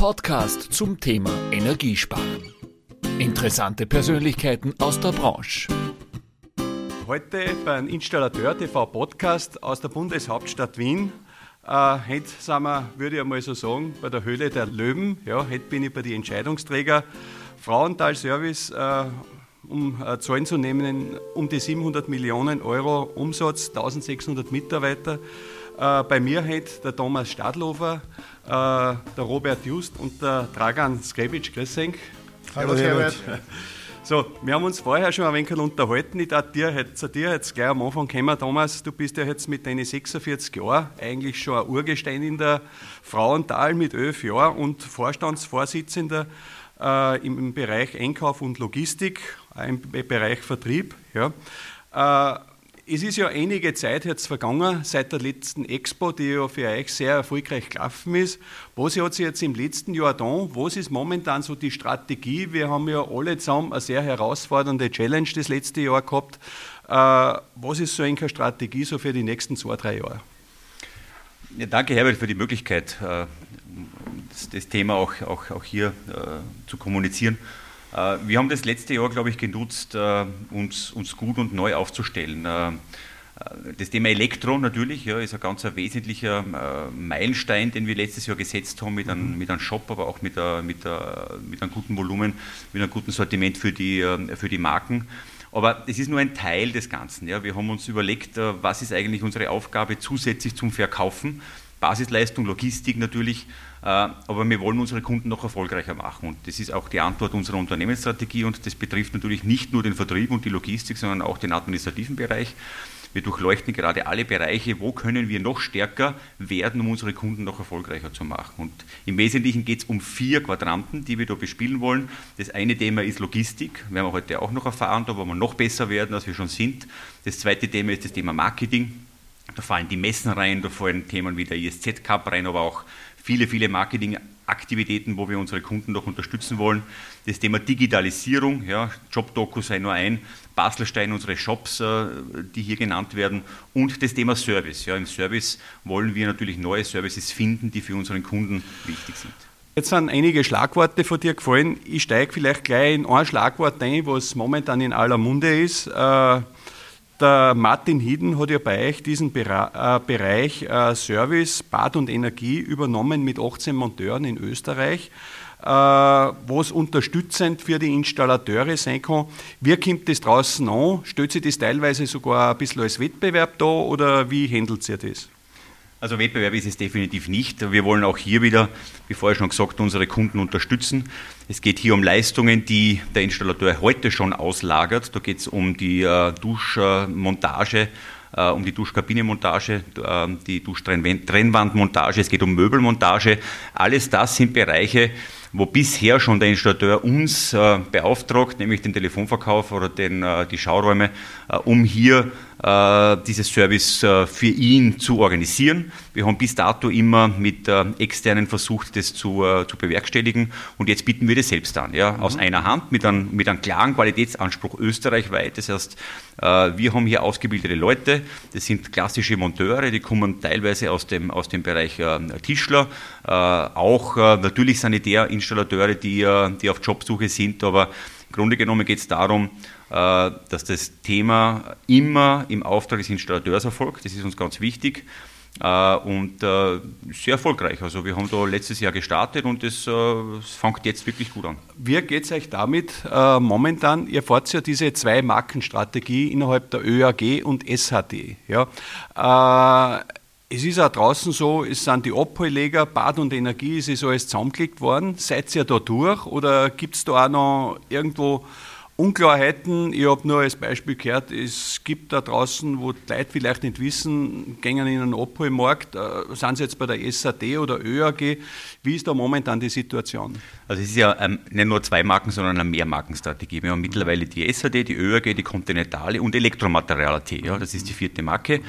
Podcast zum Thema Energiesparen. Interessante Persönlichkeiten aus der Branche. Heute beim Installateur TV Podcast aus der Bundeshauptstadt Wien. Äh, heute sind wir, würde ich einmal so sagen, bei der Höhle der Löwen. Ja, heute bin ich bei den Entscheidungsträgern. Frauenthal Service, äh, um äh, Zahlen zu nehmen, um die 700 Millionen Euro Umsatz, 1600 Mitarbeiter. Äh, bei mir heute der Thomas Stadlofer, äh, der Robert Just und der Dragan Skrebic. Grüß euch. Hallo, Herbert. So, wir haben uns vorher schon ein wenig unterhalten. Ich darf dir jetzt, zu dir jetzt gleich am Anfang kommen, Thomas. Du bist ja jetzt mit deinen 46 Jahren eigentlich schon ein Urgestein in der Frauental mit 11 Jahren und Vorstandsvorsitzender äh, im Bereich Einkauf und Logistik, im Bereich Vertrieb. Ja. Äh, es ist ja einige Zeit jetzt vergangen seit der letzten Expo, die ja für euch sehr erfolgreich gelaufen ist. Was hat sich jetzt im letzten Jahr da? Was ist momentan so die Strategie? Wir haben ja alle zusammen eine sehr herausfordernde Challenge das letzte Jahr gehabt. Äh, was ist so eine Strategie so für die nächsten zwei, drei Jahre? Ja, danke, Herbert, für die Möglichkeit, äh, das, Thema auch, auch, auch hier äh, zu kommunizieren. Äh, wir haben das letzte Jahr, glaube ich, genutzt, äh, uns, uns gut und neu aufzustellen. Äh, das Thema Elektro natürlich ja, ist ein ganz wesentlicher Meilenstein, den wir letztes Jahr gesetzt haben mit einem, mhm. mit einem Shop, aber auch mit, a, mit, a, mit einem guten Volumen, mit einem guten Sortiment für die, für die Marken. Aber das ist nur ein Teil des Ganzen. Ja. Wir haben uns überlegt, was ist eigentlich unsere Aufgabe zusätzlich zum Verkaufen. Basisleistung, Logistik natürlich, äh, aber wir wollen unsere Kunden noch erfolgreicher machen. Und das ist auch die Antwort unserer Unternehmensstrategie und das betrifft natürlich nicht nur den Vertrieb und die Logistik, sondern auch den administrativen Bereich. Wir durchleuchten gerade alle Bereiche, wo können wir noch stärker werden, um unsere Kunden noch erfolgreicher zu machen. Und im Wesentlichen geht es um vier Quadranten, die wir da bespielen wollen. Das eine Thema ist Logistik, werden wir heute auch noch erfahren, da wollen wir noch besser werden, als wir schon sind. Das zweite Thema ist das Thema Marketing. Da fallen die Messen rein, da fallen Themen wie der ISZ Cup rein, aber auch viele, viele Marketingaktivitäten, wo wir unsere Kunden noch unterstützen wollen. Das Thema Digitalisierung, ja, Jobdoku sei nur ein, Baselstein, unsere Shops, äh, die hier genannt werden, und das Thema Service. Ja, Im Service wollen wir natürlich neue Services finden, die für unseren Kunden wichtig sind. Jetzt sind einige Schlagworte von dir gefallen. Ich steige vielleicht gleich in ein Schlagwort ein, was momentan in aller Munde ist. Äh, der Martin Hieden hat ja bei euch diesen äh, Bereich äh, Service, Bad und Energie übernommen mit 18 Monteuren in Österreich, äh, was unterstützend für die Installateure sein kann. Wie kommt das draußen an? Stellt sich das teilweise sogar ein bisschen als Wettbewerb da oder wie handelt ihr das? Also Wettbewerb ist es definitiv nicht. Wir wollen auch hier wieder, wie vorher schon gesagt, unsere Kunden unterstützen. Es geht hier um Leistungen, die der Installateur heute schon auslagert. Da geht es um die äh, Duschmontage, äh, um die Duschkabinenmontage, äh, die Duschtrennwandmontage, es geht um Möbelmontage. Alles das sind Bereiche, wo bisher schon der Installateur uns beauftragt, nämlich den Telefonverkauf oder den, die Schauräume, um hier dieses Service äh, für ihn zu organisieren. Wir haben bis dato immer mit äh, externen versucht, das zu, zu bewerkstelligen und jetzt bieten wir das selbst an, ja, mhm. aus einer Hand mit einem, mit einem klaren Qualitätsanspruch österreichweit. Das heißt, wir haben hier ausgebildete Leute, das sind klassische Monteure, die kommen teilweise aus dem, aus dem Bereich Tischler, auch natürlich Sanitärinstallateure, die, die auf Jobsuche sind, aber im Grunde genommen geht es darum, äh, dass das Thema immer im Auftrag des Installateurs erfolgt. Das ist uns ganz wichtig äh, und äh, sehr erfolgreich. Also wir haben da letztes Jahr gestartet und es fängt jetzt wirklich gut an. Wie geht es euch damit äh, momentan? Ihr fahrt ja diese zwei Markenstrategie innerhalb der ÖAG und SHD. Ja? Äh, es ist auch draußen so, es sind die Abholleger, Bad und Energie, es ist alles zusammengelegt worden. Seid ihr da durch oder gibt es da auch noch irgendwo Unklarheiten, ich habe nur als Beispiel gehört, es gibt da draußen, wo die Leute vielleicht nicht wissen, gehen in einen Abholmarkt, äh, sind sie jetzt bei der SAD oder ÖAG, wie ist da momentan die Situation? Also es ist ja ähm, nicht nur zwei Marken, sondern eine Mehrmarkenstrategie. Wir haben mittlerweile die SAD, die ÖAG, die Continentale und Elektromaterial.at, ja, das ist die vierte Marke.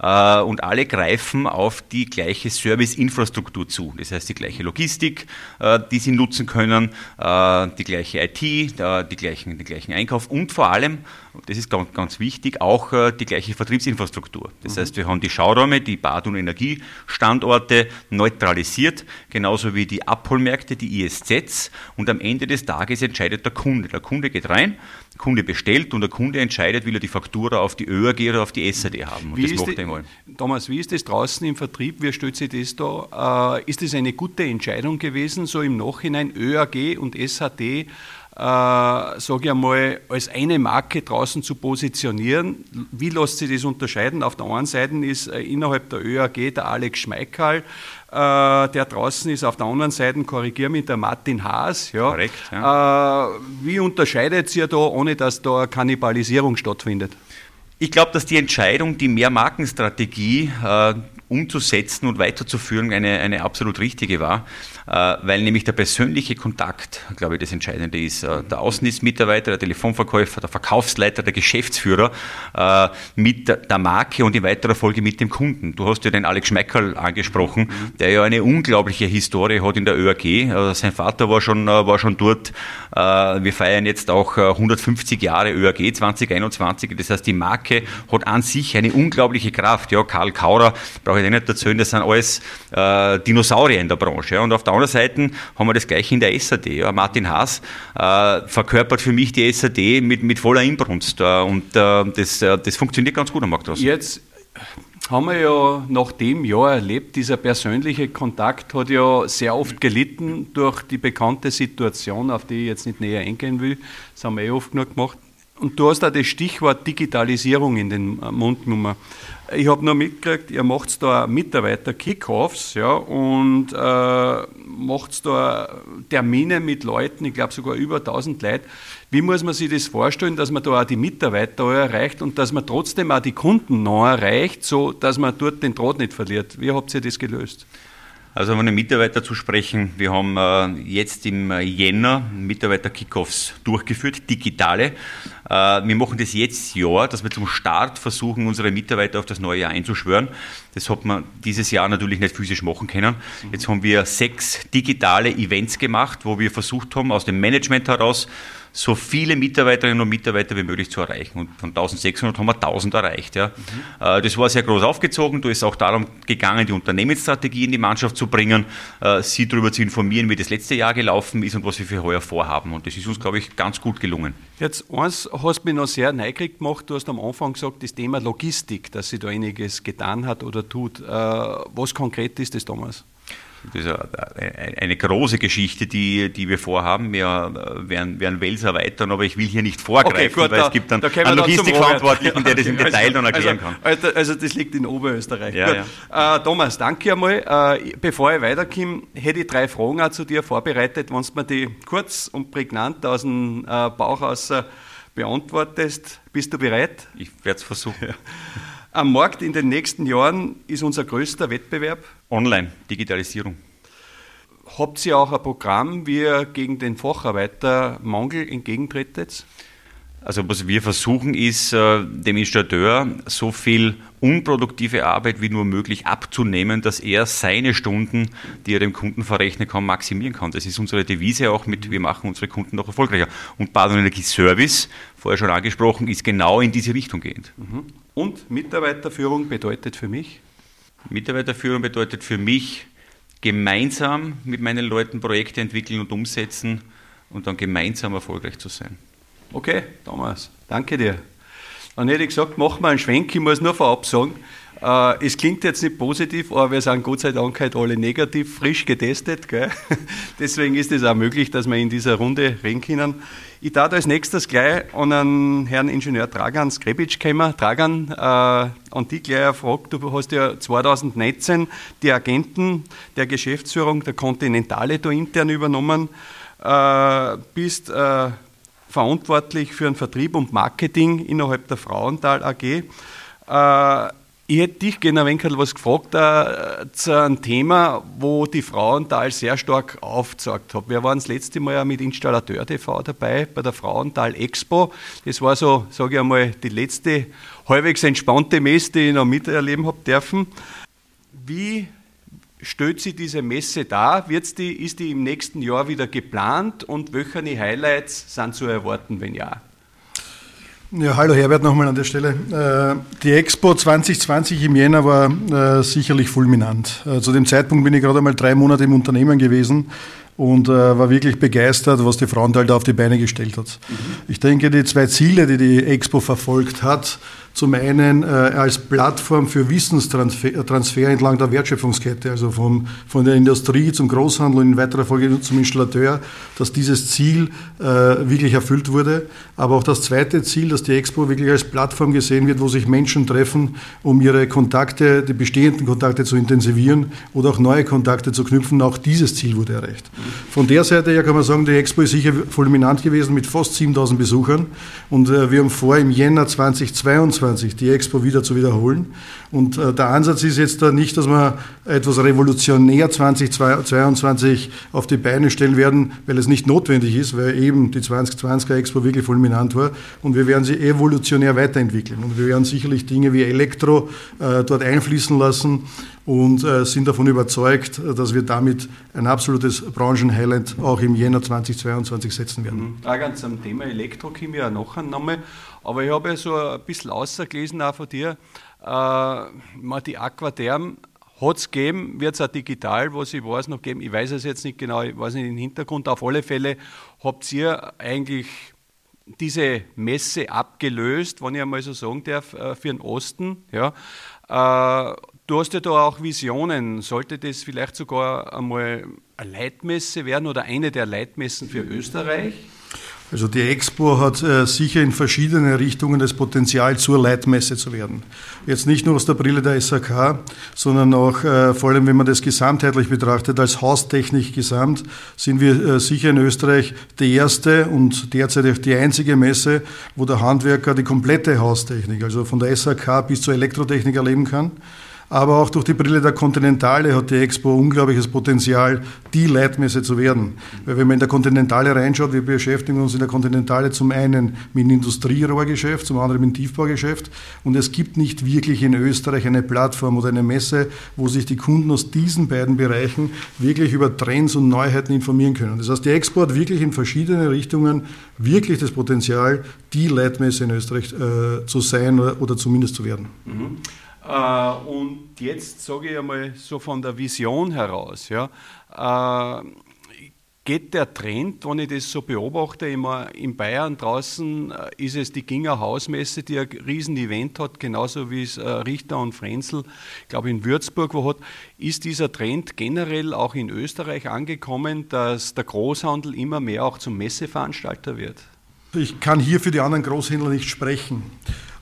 Äh, und alle greifen auf die gleiche Serviceinfrastruktur zu. Das heißt, die gleiche Logistik, äh, die sie nutzen können, äh, die gleiche IT, die gleichen, den gleichen Einkauf und vor allem, das ist ganz, ganz wichtig, auch die gleiche Vertriebsinfrastruktur. Das mhm. heißt, wir haben die Schauräume, die Bad- und Energiestandorte neutralisiert, genauso wie die Abholmärkte, die ISZs und am Ende des Tages entscheidet der Kunde. Der Kunde geht rein, Kunde bestellt und der Kunde entscheidet, will er die Faktura auf die ÖAG oder auf die SAD haben. Und wie das macht er Thomas, wie ist das draußen im Vertrieb? Wie stellt sich das da? Äh, ist das eine gute Entscheidung gewesen, so im Nachhinein ÖAG und SAD, sage ich einmal, als eine Marke draußen zu positionieren? Wie lässt sich das unterscheiden? Auf der einen Seite ist äh, innerhalb der ÖAG der Alex Schmeikal, äh, der draußen ist. Auf der anderen Seite, korrigiere mich, der Martin Haas. Ja. Korrekt. Ja. Äh, wie unterscheidet ihr da, ohne dass da Kannibalisierung stattfindet? Ich glaube, dass die Entscheidung, die Mehrmarkenstrategie äh, umzusetzen und weiterzuführen, eine, eine absolut richtige war, äh, weil nämlich der persönliche Kontakt, glaube ich, das Entscheidende ist. Äh, der Außendienstmitarbeiter, der Telefonverkäufer, der Verkaufsleiter, der Geschäftsführer äh, mit der Marke und in weiterer Folge mit dem Kunden. Du hast ja den Alex Schmeckerl angesprochen, der ja eine unglaubliche Historie hat in der ÖAG. Sein Vater war schon, war schon dort. Wir feiern jetzt auch 150 Jahre ÖAG 2021. Das heißt, die Marke hat an sich eine unglaubliche Kraft. Ja, Karl Kaurer, brauche ich nicht erzählen, das sind alles Dinosaurier in der Branche. Und auf der anderen Seite haben wir das gleiche in der SAD. Ja. Martin Haas äh, verkörpert für mich die SAD mit, mit voller Inbrunst äh, und äh, das, äh, das funktioniert ganz gut am Markt. Jetzt haben wir ja nach dem Jahr erlebt, dieser persönliche Kontakt hat ja sehr oft gelitten durch die bekannte Situation, auf die ich jetzt nicht näher eingehen will. Das haben wir eh oft genug gemacht. Und du hast da das Stichwort Digitalisierung in den Mund genommen. Ich habe nur mitgekriegt, ihr macht da Mitarbeiter-Kickoffs ja, und äh, macht da Termine mit Leuten, ich glaube sogar über 1000 Leute. Wie muss man sich das vorstellen, dass man da auch die Mitarbeiter erreicht und dass man trotzdem auch die Kunden noch erreicht, so dass man dort den Draht nicht verliert? Wie habt ihr das gelöst? Also um den Mitarbeiter zu sprechen, wir haben äh, jetzt im Jänner Mitarbeiter-Kickoffs durchgeführt, digitale. Äh, wir machen das jetzt Jahr, dass wir zum Start versuchen, unsere Mitarbeiter auf das neue Jahr einzuschwören. Das hat man dieses Jahr natürlich nicht physisch machen können. Jetzt haben wir sechs digitale Events gemacht, wo wir versucht haben, aus dem Management heraus so viele Mitarbeiterinnen und Mitarbeiter wie möglich zu erreichen. Und von 1600 haben wir 1000 erreicht. Ja. Mhm. Das war sehr groß aufgezogen. Da ist auch darum gegangen, die Unternehmensstrategie in die Mannschaft zu bringen, äh, sie darüber zu informieren, wie das letzte Jahr gelaufen ist und was wir für heuer vorhaben. Und das ist uns, glaube ich, ganz gut gelungen. Jetzt eins hast du mich noch sehr neugierig gemacht. Du hast am Anfang gesagt, das Thema Logistik, dass sie da einiges getan hat oder tut. Äh, was konkret ist das damals? Das ist eine große Geschichte, die, die wir vorhaben. Wir äh, werden, werden Wels erweitern, aber ich will hier nicht vorgreifen, okay, gut, weil da, es gibt dann da einen Logistikverantwortlichen, der das im Detail dann erklären also, kann. Also, also, das liegt in Oberösterreich. Ja, ja. Äh, Thomas, danke einmal. Äh, bevor ich weiterkomme, hätte ich drei Fragen auch zu dir vorbereitet. Wenn du mir die kurz und prägnant aus dem äh, Bauch aus beantwortest, bist du bereit? Ich werde es versuchen. Am Markt in den nächsten Jahren ist unser größter Wettbewerb Online, Digitalisierung. Habt ihr auch ein Programm, wie ihr gegen den Facharbeitermangel entgegentretet? Also was wir versuchen ist, äh, dem Installateur so viel unproduktive Arbeit wie nur möglich abzunehmen, dass er seine Stunden, die er dem Kunden verrechnen kann, maximieren kann. Das ist unsere Devise auch mit, wir machen unsere Kunden noch erfolgreicher. Und Bad- und Energieservice, vorher schon angesprochen, ist genau in diese Richtung gehend. Mhm. Und Mitarbeiterführung bedeutet für mich? Mitarbeiterführung bedeutet für mich, gemeinsam mit meinen Leuten Projekte entwickeln und umsetzen und dann gemeinsam erfolgreich zu sein. Okay, Thomas, danke dir. Dann hätte ich gesagt, mach mal einen Schwenk, ich muss nur vorab sagen, äh, es klingt jetzt nicht positiv, aber wir sind Gott sei Dank halt alle negativ, frisch getestet. Gell? Deswegen ist es auch möglich, dass wir in dieser Runde reden können. Ich darf als nächstes gleich an einen Herrn Ingenieur Dragan Skrebic kommen. Dragan, äh, an dich gleich eine Frage. Du hast ja 2019 die Agenten der Geschäftsführung der Continentale da intern übernommen, äh, bist äh, verantwortlich für den Vertrieb und Marketing innerhalb der Frauenthal AG. Äh, ich hätte dich gerne ein wenig was gefragt äh, zu einem Thema, wo die Frauenthal sehr stark aufgezeigt hat. Wir waren das letzte Mal ja mit Installateur TV dabei bei der Frauenthal Expo. Das war so, sage ich einmal, die letzte halbwegs entspannte Messe, die ich noch miterleben habe dürfen. Wie stellt sich diese Messe dar? Wird's die, ist die im nächsten Jahr wieder geplant und welche Highlights sind zu erwarten, wenn ja? Ja, hallo Herbert nochmal an der Stelle. Äh, die Expo 2020 im Jänner war äh, sicherlich fulminant. Äh, zu dem Zeitpunkt bin ich gerade einmal drei Monate im Unternehmen gewesen und war wirklich begeistert, was die Frauenthal da auf die Beine gestellt hat. Mhm. Ich denke, die zwei Ziele, die die Expo verfolgt hat, zum einen äh, als Plattform für Wissenstransfer entlang der Wertschöpfungskette, also von, von der Industrie zum Großhandel und in weiterer Folge zum Installateur, dass dieses Ziel äh, wirklich erfüllt wurde. Aber auch das zweite Ziel, dass die Expo wirklich als Plattform gesehen wird, wo sich Menschen treffen, um ihre Kontakte, die bestehenden Kontakte zu intensivieren oder auch neue Kontakte zu knüpfen. Auch dieses Ziel wurde erreicht. Von der Seite her kann man sagen, die Expo ist sicher fulminant gewesen mit fast 7000 Besuchern und äh, wir haben vor, im Jänner 2022 2022 die Expo wieder zu wiederholen. Und äh, der Ansatz ist jetzt da nicht, dass wir etwas revolutionär 2022 auf die Beine stellen werden, weil es nicht notwendig ist, weil eben die 2020er Expo wirklich fulminant war. Und wir werden sie evolutionär weiterentwickeln. Und wir werden sicherlich Dinge wie Elektro äh, dort einfließen lassen und äh, sind davon überzeugt, dass wir damit ein absolutes Branchenhighlight auch im Jänner 2022 setzen werden. Mhm. Da ganz am Thema Elektro kommen ja noch einmal. Aber ich habe ja so ein bisschen ausgelesen auch von dir, äh, die Aquatherm hat es gegeben, wird es auch digital, was ich weiß, noch geben. Ich weiß es jetzt nicht genau, ich weiß nicht den Hintergrund. Auf alle Fälle habt ihr eigentlich diese Messe abgelöst, wenn ich einmal so sagen darf, äh, für den Osten. Ja. Äh, du hast ja da auch Visionen. Sollte das vielleicht sogar einmal eine Leitmesse werden oder eine der Leitmessen für Österreich? Also die Expo hat äh, sicher in verschiedene Richtungen das Potenzial, zur Leitmesse zu werden. Jetzt nicht nur aus der Brille der SAK, sondern auch äh, vor allem, wenn man das gesamtheitlich betrachtet, als Haustechnik gesamt, sind wir äh, sicher in Österreich die erste und derzeit auch die einzige Messe, wo der Handwerker die komplette Haustechnik, also von der SAK bis zur Elektrotechnik erleben kann. Aber auch durch die Brille der Kontinentale hat die Expo unglaubliches Potenzial, die Leitmesse zu werden. Weil wenn man in der Kontinentale reinschaut, wir beschäftigen uns in der Kontinentale zum einen mit dem Industrierohrgeschäft, zum anderen mit dem Tiefbaugeschäft. Und es gibt nicht wirklich in Österreich eine Plattform oder eine Messe, wo sich die Kunden aus diesen beiden Bereichen wirklich über Trends und Neuheiten informieren können. Das heißt, die Expo hat wirklich in verschiedene Richtungen wirklich das Potenzial, die Leitmesse in Österreich äh, zu sein oder, oder zumindest zu werden. Mhm. Äh, und jetzt sage ich einmal so von der Vision heraus, ja, äh, geht der Trend, wenn ich das so beobachte, immer in Bayern draußen äh, ist es die Ginger Hausmesse, die ein riesen Event hat, genauso wie es Richter und Frenzel, glaube in Würzburg wo hat. Ist dieser Trend generell auch in Österreich angekommen, dass der Großhandel immer mehr auch zum Messeveranstalter wird? Ich kann hier für die anderen Großhändler nicht sprechen.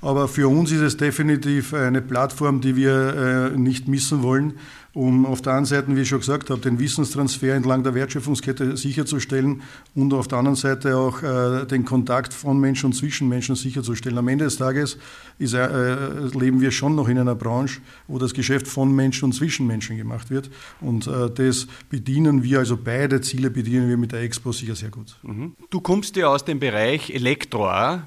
Aber für uns ist es definitiv eine Plattform, die wir äh, nicht missen wollen um auf der einen Seite, wie ich schon gesagt habe, den Wissenstransfer entlang der Wertschöpfungskette sicherzustellen und auf der anderen Seite auch äh, den Kontakt von Menschen und zwischen Menschen sicherzustellen. Am Ende des Tages ist, äh, leben wir schon noch in einer Branche, wo das Geschäft von Menschen und zwischen Menschen gemacht wird. Und äh, das bedienen wir, also beide Ziele bedienen wir mit der Expo sicher sehr gut. Mhm. Du kommst ja aus dem Bereich Elektro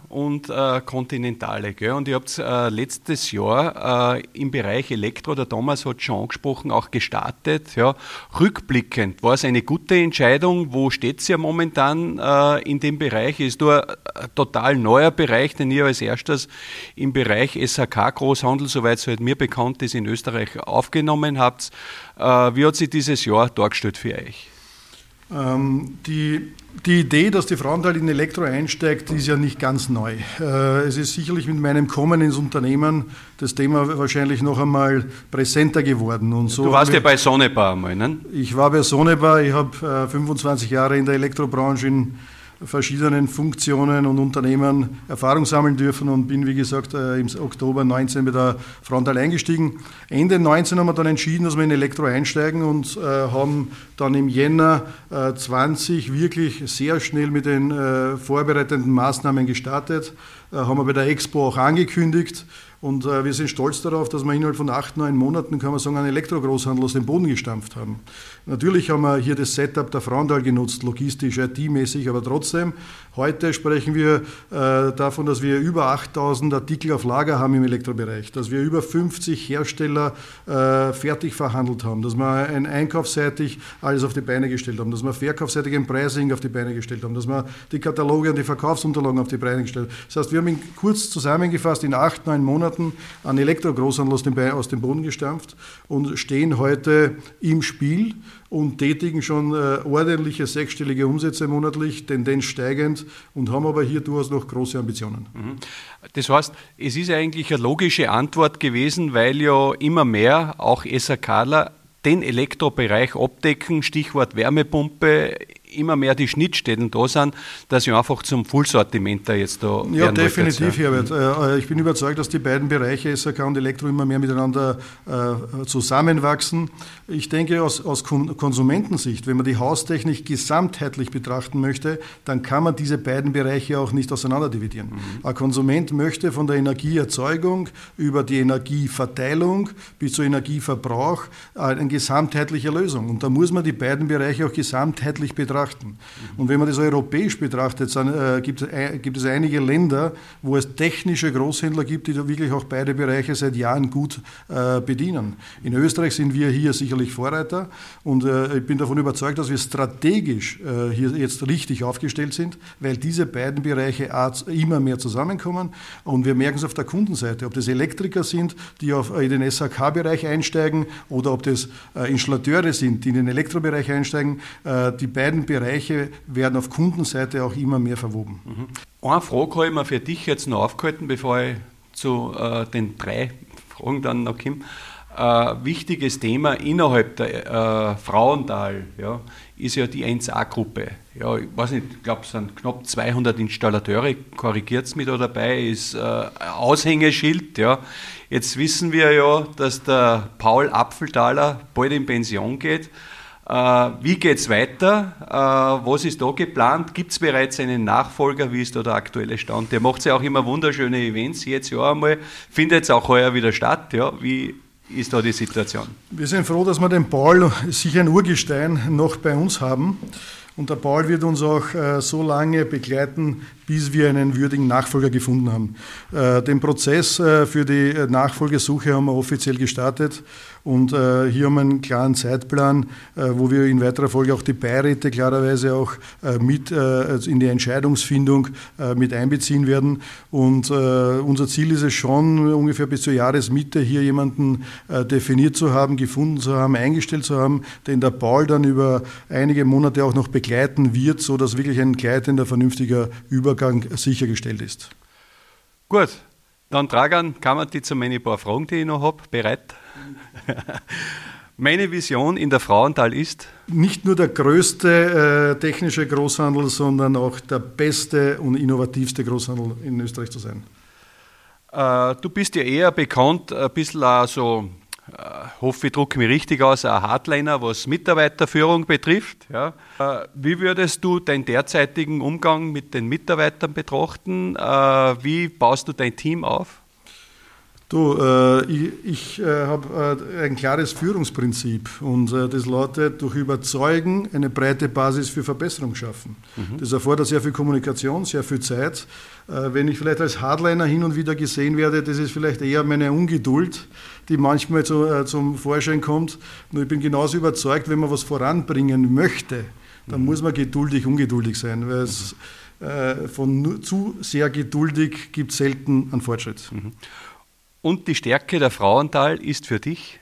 und äh, Kontinentale. Gell? Und ihr habt äh, letztes Jahr äh, im Bereich Elektro, der Thomas hat schon angesprochen, auch gestartet. Ja. Rückblickend, war es eine gute Entscheidung? Wo steht es ja momentan äh, in dem Bereich? Ist nur ein total neuer Bereich, den ihr als erstes im Bereich SHK Großhandel, soweit es halt mir bekannt ist, in Österreich aufgenommen habt. Äh, wie hat sich dieses Jahr dargestellt für euch? Ähm, die, die Idee, dass die Frauenthal in Elektro einsteigt, ist ja nicht ganz neu. Äh, es ist sicherlich mit meinem Kommen ins Unternehmen das Thema wahrscheinlich noch einmal präsenter geworden. Und so du warst ja bei Sonnebar einmal, ne? Ich war bei Sonnebar, ich habe 25 äh, Jahre in der Elektrobranche in verschiedenen Funktionen und Unternehmen Erfahrung sammeln dürfen und bin, wie gesagt, äh, im Oktober 19 bei der Frontal eingestiegen. Ende 19 haben wir dann entschieden, dass wir in Elektro einsteigen und äh, haben dann im Jänner 20 wirklich sehr schnell mit den äh, vorbereitenden Maßnahmen gestartet, haben wir bei der Expo auch angekündigt Und äh, wir sind stolz darauf, dass wir innerhalb von acht, neun Monaten, kann man sagen, einen Elektrogroßhandel aus dem Boden gestampft haben. Natürlich haben wir hier das Setup der Frauenthal genutzt, logistisch, IT-mäßig, aber trotzdem, heute sprechen wir äh, davon, dass wir über 8000 Artikel auf Lager haben im Elektrobereich, dass wir über 50 Hersteller äh, fertig verhandelt haben, dass wir ein einkaufsseitig alles auf die Beine gestellt haben, dass wir verkaufsseitig ein Pricing auf die Beine gestellt haben, dass wir die Kataloge und die Verkaufsunterlagen auf die Beine gestellt haben. Das heißt, wir haben in, kurz zusammengefasst in acht, neun Monaten einen Elektrogroßhandel aus dem, aus dem Boden gestampft und stehen heute im Spiel und tätigen schon äh, ordentliche sechsstellige Umsätze monatlich, Tendenz steigend und haben aber hier durchaus noch große Ambitionen. Mhm. Das heißt, es ist eigentlich eine logische Antwort gewesen, weil ja immer mehr auch SAKler den Elektrobereich abdecken, Stichwort Wärmepumpe, immer mehr die Schnittstellen da sind, dass ich einfach zum Fullsortiment da jetzt da Ja, definitiv, ja. Herbert. Äh, ich bin überzeugt, dass die beiden Bereiche SAK und Elektro immer mehr miteinander äh, zusammenwachsen. Ich denke, aus, aus Konsumentensicht, wenn man die Haustechnik gesamtheitlich betrachten möchte, dann kann man diese beiden Bereiche auch nicht auseinander dividieren. Mhm. Ein Konsument möchte von der Energieerzeugung über die Energieverteilung bis zur Energieverbrauch äh, eine gesamtheitliche Lösung. Und da muss man die beiden Bereiche auch gesamtheitlich betrachten betrachten. Und wenn man das europäisch betrachtet, dann, äh, gibt, äh, gibt, es einige Länder, wo es technische Großhändler gibt, die da wirklich auch beide Bereiche seit Jahren gut äh, bedienen. In Österreich sind wir hier sicherlich Vorreiter und äh, ich bin davon überzeugt, dass wir strategisch äh, hier jetzt richtig aufgestellt sind, weil diese beiden Bereiche immer mehr zusammenkommen und wir merken es auf der Kundenseite, ob das Elektriker sind, die auf, in den SAK-Bereich einsteigen oder ob das äh, Installateure sind, die in den Elektrobereich einsteigen. die beiden Bereiche werden auf Kundenseite auch immer mehr verwoben. Mhm. Eine Frage habe ich mir für dich jetzt noch aufgehalten, bevor ich zu äh, den drei Fragen dann noch komme. Äh, wichtiges Thema innerhalb der äh, Frauental ja, ist ja die 1A-Gruppe. Ja, ich weiß nicht, ich glaube, es sind knapp 200 Installateure, korrigiert es mich da dabei, ist äh, Aushängeschild. Ja. Jetzt wissen wir ja, dass der Paul Apfeltaler bald in Pension geht. Äh, wie geht es weiter? Äh, was ist da geplant? Gibt es bereits einen Nachfolger? Wie ist da der aktuelle Stand? Der macht ja auch immer wunderschöne Events, jetzt ja einmal. Findet es auch heuer wieder statt. Ja? Wie ist da die Situation? Wir sind froh, dass wir den Paul, sicher ein Urgestein, noch bei uns haben. Und der Paul wird uns auch äh, so lange begleiten, bis wir einen würdigen Nachfolger gefunden haben. Den Prozess für die Nachfolgesuche haben wir offiziell gestartet und äh, hier haben wir einen klaren Zeitplan, äh, wo wir in weiterer Folge auch die Beiräte klarerweise auch äh, mit also in die Entscheidungsfindung mit einbeziehen werden. Und unser Ziel ist es schon, ungefähr bis zur Jahresmitte hier jemanden definiert zu haben, gefunden zu haben, eingestellt zu haben, den der Paul dann über einige Monate auch noch begleiten wird, sodass wirklich ein gleitender, vernünftiger Übergang sichergestellt ist. Gut, dann Dragan, kann man die zu meinen paar Fragen, die ich noch habe, bereit? Meine Vision in der Frauenthal ist? Nicht nur der größte äh, technische Großhandel, sondern auch der beste und innovativste Großhandel in Österreich zu sein. Äh, du bist ja eher bekannt, ein bisschen auch so, äh, hoffe ich drücke mich richtig aus, ein Hardliner, was Mitarbeiterführung betrifft. Ja. Äh, wie würdest du deinen derzeitigen Umgang mit den Mitarbeitern betrachten? Äh, wie baust du dein Team auf? Du, äh, ich, ich äh, habe äh, ein klares Führungsprinzip und äh, das lautet, durch Überzeugen eine breite Basis für Verbesserung schaffen. Mhm. Das erfordert sehr viel Kommunikation, sehr viel Zeit. Äh, wenn ich vielleicht als Hardliner hin und wieder gesehen werde, das ist vielleicht eher meine Ungeduld, die manchmal zu, äh, zum Vorschein kommt. Nur ich bin genauso überzeugt, wenn man was voranbringen möchte, dann mhm. muss man geduldig, ungeduldig sein, weil es von zu sehr geduldig gibt selten einen Fortschritt. Mhm. Und die Stärke der Frauenthal ist für dich?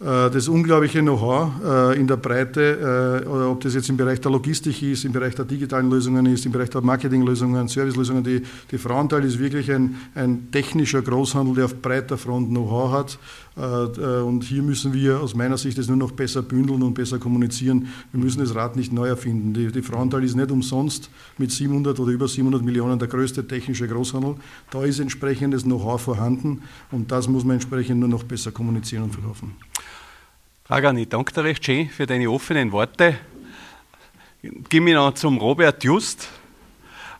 Äh, das unglaubliche Know-how äh, in der Breite, äh, ob das jetzt im Bereich der Logistik ist, im Bereich der digitalen Lösungen ist, im Bereich der Marketinglösungen, Servicelösungen. Die, die Frauenthal ist wirklich ein, ein technischer Großhandel, der auf breiter Front Know-how hat. Und hier müssen wir aus meiner Sicht es nur noch besser bündeln und besser kommunizieren. Wir müssen das Rad nicht neu erfinden. Die, die Frauenthal ist nicht umsonst mit 700 oder über 700 Millionen der größte technische Großhandel. Da ist entsprechendes Know-how vorhanden und das muss man entsprechend nur noch besser kommunizieren und verkaufen. Dragan, ich danke dir recht schön für deine offenen Worte. Gehen wir noch zum Robert Just.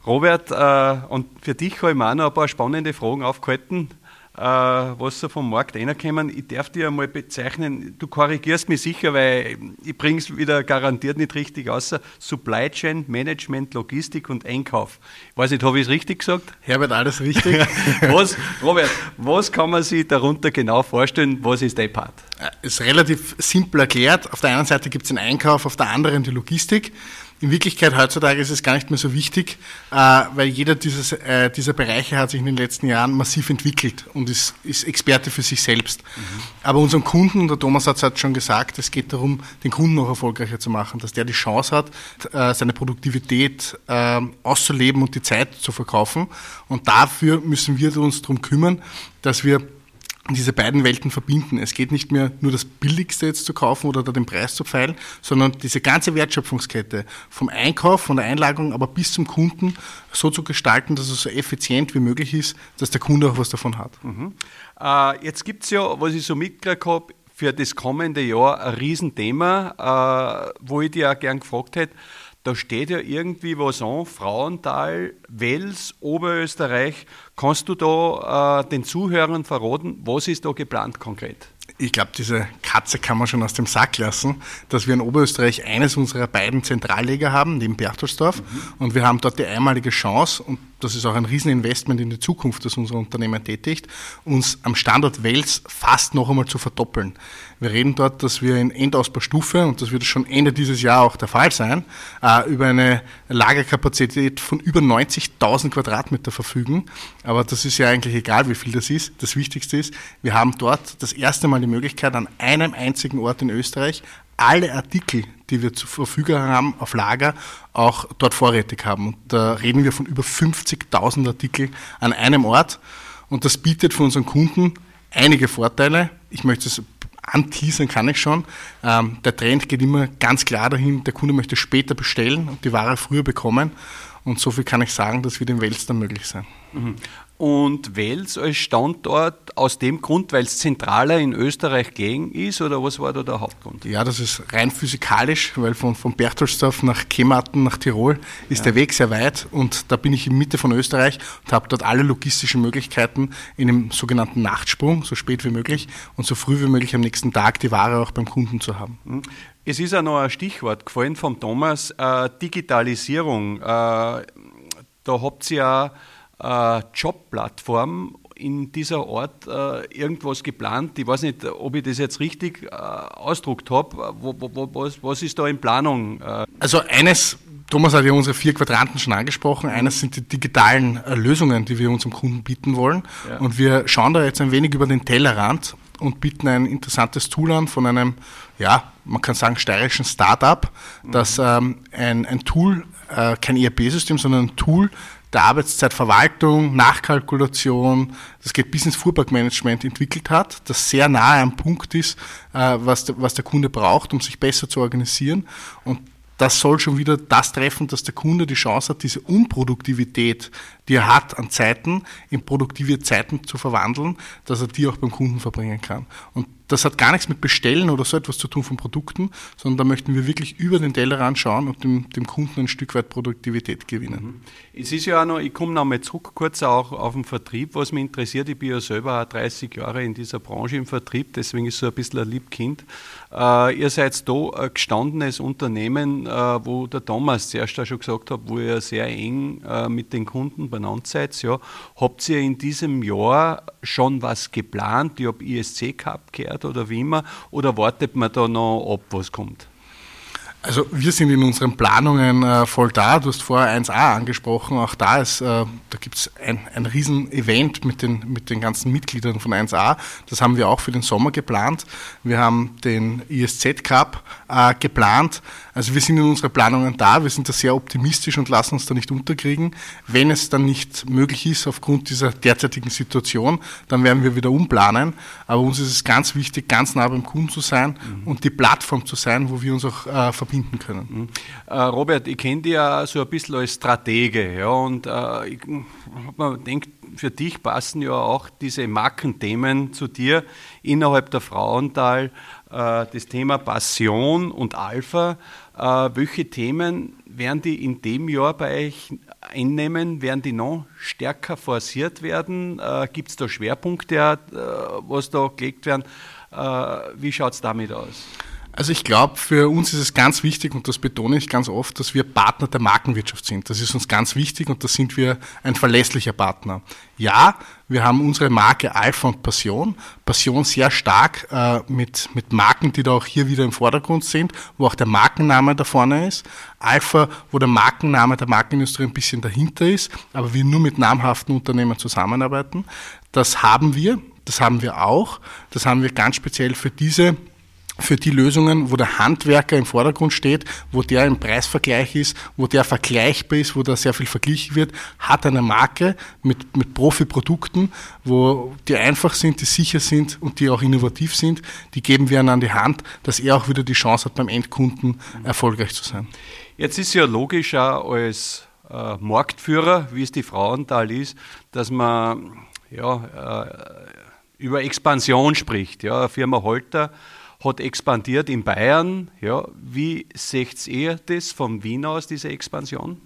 Robert, äh, und für dich habe ich mir auch noch ein paar spannende Fragen aufgehalten. Äh, was so vom Markt reinkommen. Ich darf dir einmal bezeichnen, du korrigierst mich sicher, weil ich bringe es wieder garantiert nicht richtig aus. Supply Chain, Management, Logistik und Einkauf. Ich weiß nicht, habe ich es richtig gesagt? Herbert, alles richtig. was, Robert, was kann man sich darunter genau vorstellen? Was ist dein Part? Äh, ist relativ simpel erklärt. Auf der einen Seite gibt es den Einkauf, auf der anderen die Logistik. In Wirklichkeit heutzutage ist es gar nicht mehr so wichtig, äh, weil jeder dieses, äh, dieser Bereiche hat sich in den letzten Jahren massiv entwickelt und ist, ist Experte für sich selbst. Mhm. Aber unseren Kunden, der Thomas hat es schon gesagt, es geht darum, den Kunden noch erfolgreicher zu machen, dass der die Chance hat, äh, seine Produktivität äh, auszuleben und die Zeit zu verkaufen. Und dafür müssen wir uns darum kümmern, dass wir diese beiden Welten verbinden. Es geht nicht mehr nur das Billigste jetzt zu kaufen oder da den Preis zu pfeilen, sondern diese ganze Wertschöpfungskette vom Einkauf, von der Einlagerung, aber bis zum Kunden so zu gestalten, dass es so effizient wie möglich ist, dass der Kunde auch was davon hat. Mhm. Äh, jetzt gibt es ja, was ich so mitgekriegt habe, für das kommende Jahr ein Riesenthema, äh, wo ich dir auch gern gefragt hätte, da steht ja irgendwie was an, Frauental, Wels, Oberösterreich. Kannst du da äh, den Zuhörern verraten, was ist da geplant konkret? Ich glaube, diese Katze kann man schon aus dem Sack lassen, dass wir in Oberösterreich eines unserer beiden Zentralleger haben, neben Berchtesdorf. Mhm. Und wir haben dort die einmalige Chance, und das ist auch ein Rieseninvestment in die Zukunft, das unser Unternehmen tätigt, uns am Standort Wels fast noch einmal zu verdoppeln. Wir reden dort, dass wir in Endausbaustufe, und das wird schon Ende dieses Jahr auch der Fall sein, äh, über eine Lagerkapazität von über 90.000 Quadratmeter verfügen. Aber das ist ja eigentlich egal, wie viel das ist. Das Wichtigste ist, wir haben dort das erste Mal die Möglichkeit, an einem einzigen Ort in Österreich alle Artikel, die wir zur Verfügung haben auf Lager, auch dort vorrätig haben. Und da reden wir von über 50.000 Artikeln an einem Ort. Und das bietet für unseren Kunden einige Vorteile. Ich möchte es anteasern kann ich schon. Ähm, der Trend geht immer ganz klar dahin, der Kunde möchte später bestellen und die Ware früher bekommen. Und so viel kann ich sagen, das wird im Wels dann möglich sein. Mhm und Wels als Standort aus dem Grund, weil es zentraler in Österreich gelegen ist oder was war da der Hauptgrund? Ja, das ist rein physikalisch, weil von, von Berchtesdorf nach Kematen nach Tirol ist ja. der Weg sehr weit und da bin ich in Mitte von Österreich und habe dort alle logistischen Möglichkeiten in einem sogenannten Nachtsprung, so spät wie möglich und so früh wie möglich am nächsten Tag die Ware auch beim Kunden zu haben. Hm. Es ist ja noch ein Stichwort gefallen vom Thomas, äh, Digitalisierung. Äh, da habt ihr ja äh, Jobplattform in dieser Art äh, irgendwas geplant? Ich weiß nicht, ob ich das jetzt richtig äh, ausdruckt habe. Was, was, ist da in Planung? Äh? Also eines, Thomas hat ja unsere vier Quadranten schon angesprochen. Eines sind die digitalen äh, Lösungen, die wir unserem Kunden bieten wollen. Ja. Und wir schauen da jetzt ein wenig über den Tellerrand und bieten ein interessantes Tool an von einem, ja, man kann sagen, steirischen Startup, das mhm. ähm, ein, ein Tool, äh, kein ERP-System, sondern ein Tool der Arbeitszeitverwaltung, Nachkalkulation, das geht bis ins Fuhrparkmanagement entwickelt hat, das sehr nahe am Punkt ist, äh, was der, was der Kunde braucht, um sich besser zu organisieren. Und das soll schon wieder das treffen, dass der Kunde die Chance hat, diese Unproduktivität, die er hat an Zeiten, in produktive Zeiten zu verwandeln, dass er die auch beim Kunden verbringen kann. Und das hat gar nichts mit Bestellen oder so etwas zu tun von Produkten, sondern da möchten wir wirklich über den Tellerrand schauen und dem, dem Kunden ein Stück weit Produktivität gewinnen. Mhm. Es ist ja auch noch, ich komme noch mal zurück kurz auch auf den Vertrieb, was mich interessiert. Ich bin ja selber auch 30 Jahre in dieser Branche im Vertrieb, deswegen ist so ein bisschen ein Liebkind. Äh, ihr seid da ein gestandenes Unternehmen, äh, wo der Thomas zuerst auch schon gesagt hat, wo ihr sehr eng äh, mit den Kunden benannt seid. Ja. Habt ihr in diesem Jahr schon was geplant? Ich habe ISC Cup gehört oder wie immer, oder wartet man da noch ab, was kommt? Also wir sind in unseren Planungen äh, voll da. Du hast vorher 1a angesprochen. Auch da ist, äh, da gibt es ein, ein Riesen-Event mit den, mit den ganzen Mitgliedern von 1a. Das haben wir auch für den Sommer geplant. Wir haben den ISZ Cup äh, geplant. Also wir sind in unseren Planungen da. Wir sind da sehr optimistisch und lassen uns da nicht unterkriegen. Wenn es dann nicht möglich ist aufgrund dieser derzeitigen Situation, dann werden wir wieder umplanen. Aber uns ist es ganz wichtig, ganz nah beim Kunden zu sein mhm. und die Plattform zu sein, wo wir uns auch äh, verbinden verbinden können. Mhm. Äh, Robert, ich kenne dich ja so ein bisschen als Stratege ja, und äh, ich habe mir gedacht, für dich passen ja auch diese Markenthemen zu dir innerhalb der Frauental, äh, das Thema Passion und Alpha. Äh, welche Themen werden die in dem Jahr bei euch einnehmen? Werden die noch stärker forciert werden? Äh, Gibt es da Schwerpunkte, was da gelegt werden? Wie schaut es damit aus? Also ich glaube, für uns ist es ganz wichtig, und das betone ich ganz oft, dass wir Partner der Markenwirtschaft sind. Das ist uns ganz wichtig und da sind wir ein verlässlicher Partner. Ja, wir haben unsere Marke Alpha und Passion. Passion sehr stark äh, mit, mit Marken, die da auch hier wieder im Vordergrund sind, wo auch der Markenname da vorne ist. Alpha, wo der Markenname der Markenindustrie ein bisschen dahinter ist, aber wir nur mit namhaften Unternehmen zusammenarbeiten. Das haben wir, das haben wir auch. Das haben wir ganz speziell für diese für die Lösungen, wo der Handwerker im Vordergrund steht, wo der im Preisvergleich ist, wo der vergleichbar ist, wo da sehr viel verglichen wird, hat eine Marke mit, mit Profi-Produkten, wo die einfach sind, die sicher sind und die auch innovativ sind, die geben wir an die Hand, dass er auch wieder die Chance hat, beim Endkunden erfolgreich zu sein. Jetzt ist ja logisch auch als äh, Marktführer, wie es die Frauental ist, dass man ja, äh, über Expansion spricht. Ja, Firma Holter hat expandiert in Bayern. Ja, wie seht ihr das von Wien aus, diese Expansion?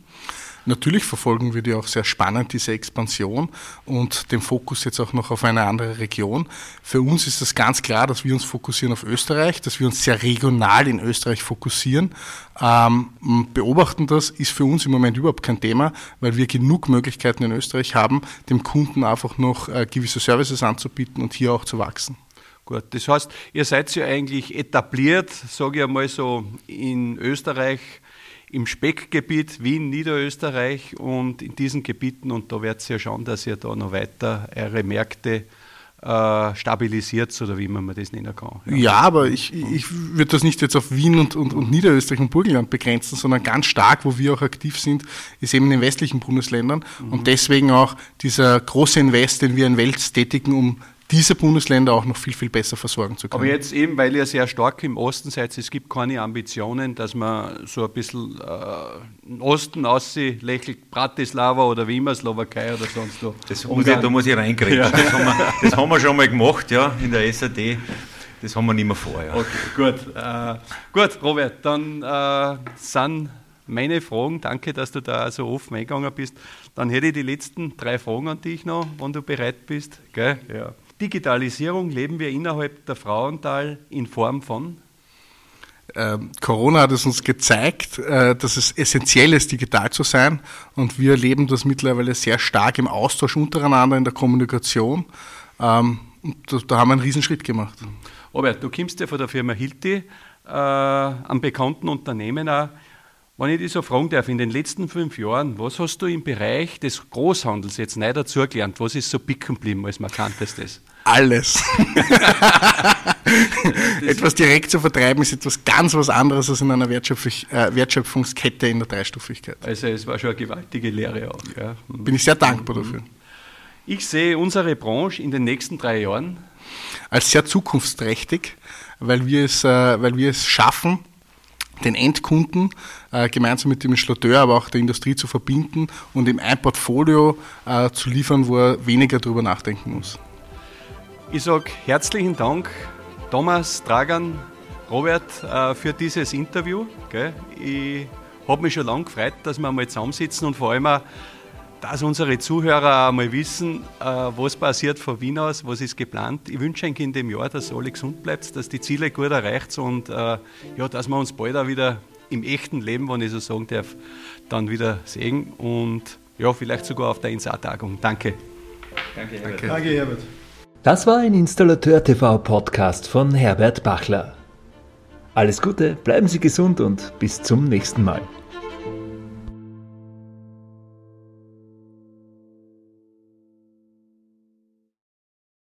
Natürlich verfolgen wir die auch sehr spannend, diese Expansion und den Fokus jetzt auch noch auf eine andere Region. Für uns ist es ganz klar, dass wir uns fokussieren auf Österreich, dass wir uns sehr regional in Österreich fokussieren. Ähm, beobachten das ist für uns im Moment überhaupt kein Thema, weil wir genug Möglichkeiten in Österreich haben, dem Kunden einfach noch äh, gewisse Services anzubieten und hier auch zu wachsen. Gut, das heißt, ihr seid ja eigentlich etabliert, sage ich einmal so, in Österreich, im Speckgebiet Wien, Niederösterreich und in diesen Gebieten und da werdet ihr ja schauen, dass ihr da noch weiter eure Märkte äh, stabilisiert oder wie man das nennen kann. Ja, ja aber ich, ich würde das nicht jetzt auf Wien und, und, und Niederösterreich und Burgenland begrenzen, sondern ganz stark, wo wir auch aktiv sind, ist eben in den westlichen Bundesländern mhm. und deswegen auch dieser große Invest, den wir in Wels tätigen, um diese Bundesländer auch noch viel, viel besser versorgen zu können. Aber jetzt eben, weil ihr sehr stark im Osten seid, es gibt keine Ambitionen, dass man so ein bisschen äh, im Osten lächelt, Bratislava oder Wiener, Slowakei oder sonst wo. Das muss ich, da muss ich reinkriegen. Ja. Das, haben wir, das haben wir schon mal gemacht, ja, in der SAD. Das haben wir nicht mehr vor. Ja. Okay, gut. Äh, gut, Robert, dann äh, sind meine Fragen. Danke, dass du da so offen eingegangen bist. Dann hätte ich die letzten drei Fragen an dich noch, wenn du bereit bist. Gell? Ja. Digitalisierung leben wir innerhalb der Frauental in Form von? Ähm, Corona hat es uns gezeigt, äh, dass es essentiell ist, digital zu sein. Und wir erleben das mittlerweile sehr stark im Austausch untereinander, in der Kommunikation. Ähm, und da haben wir einen Riesenschritt gemacht. Robert, du kommst ja von der Firma Hilti, äh, einem bekannten Unternehmen auch. Wenn ich dich so fragen darf, in den letzten fünf Jahren, was hast du im Bereich des Großhandels jetzt neu dazugelernt? Was ist so picken geblieben als markantestes? Alles. etwas direkt zu vertreiben ist etwas ganz was anderes als in einer äh, Wertschöpfungskette in der Dreistufigkeit. Also es war schon eine gewaltige Lehre auch. Ja. Bin ich sehr dankbar dafür. Ich sehe unsere Branche in den nächsten drei Jahren als sehr zukunftsträchtig, weil wir es, äh, weil wir es schaffen, den Endkunden äh, gemeinsam mit dem Installateur, aber auch der Industrie zu verbinden und ihm ein Portfolio äh, zu liefern, wo er weniger darüber nachdenken muss. Ich sage herzlichen Dank, Thomas, Dragan, Robert, äh, für dieses Interview. Ich habe mich schon lange gefreut, dass wir mal zusammensitzen und vor allem auch dass unsere Zuhörer einmal wissen, äh, was passiert von Wien aus, was ist geplant. Ich wünsche euch in dem Jahr, dass alle gesund bleibt, dass die Ziele gut erreicht und äh, ja, dass wir uns bald auch wieder im echten Leben, wenn ich so sagen darf, dann wieder sehen und ja, vielleicht sogar auf der Insa-Tagung. Danke. Danke, Herbert. Danke. Danke, Herbert. Das war ein Installateur TV Podcast von Herbert Bachler. Alles Gute, bleiben Sie gesund und bis zum nächsten Mal.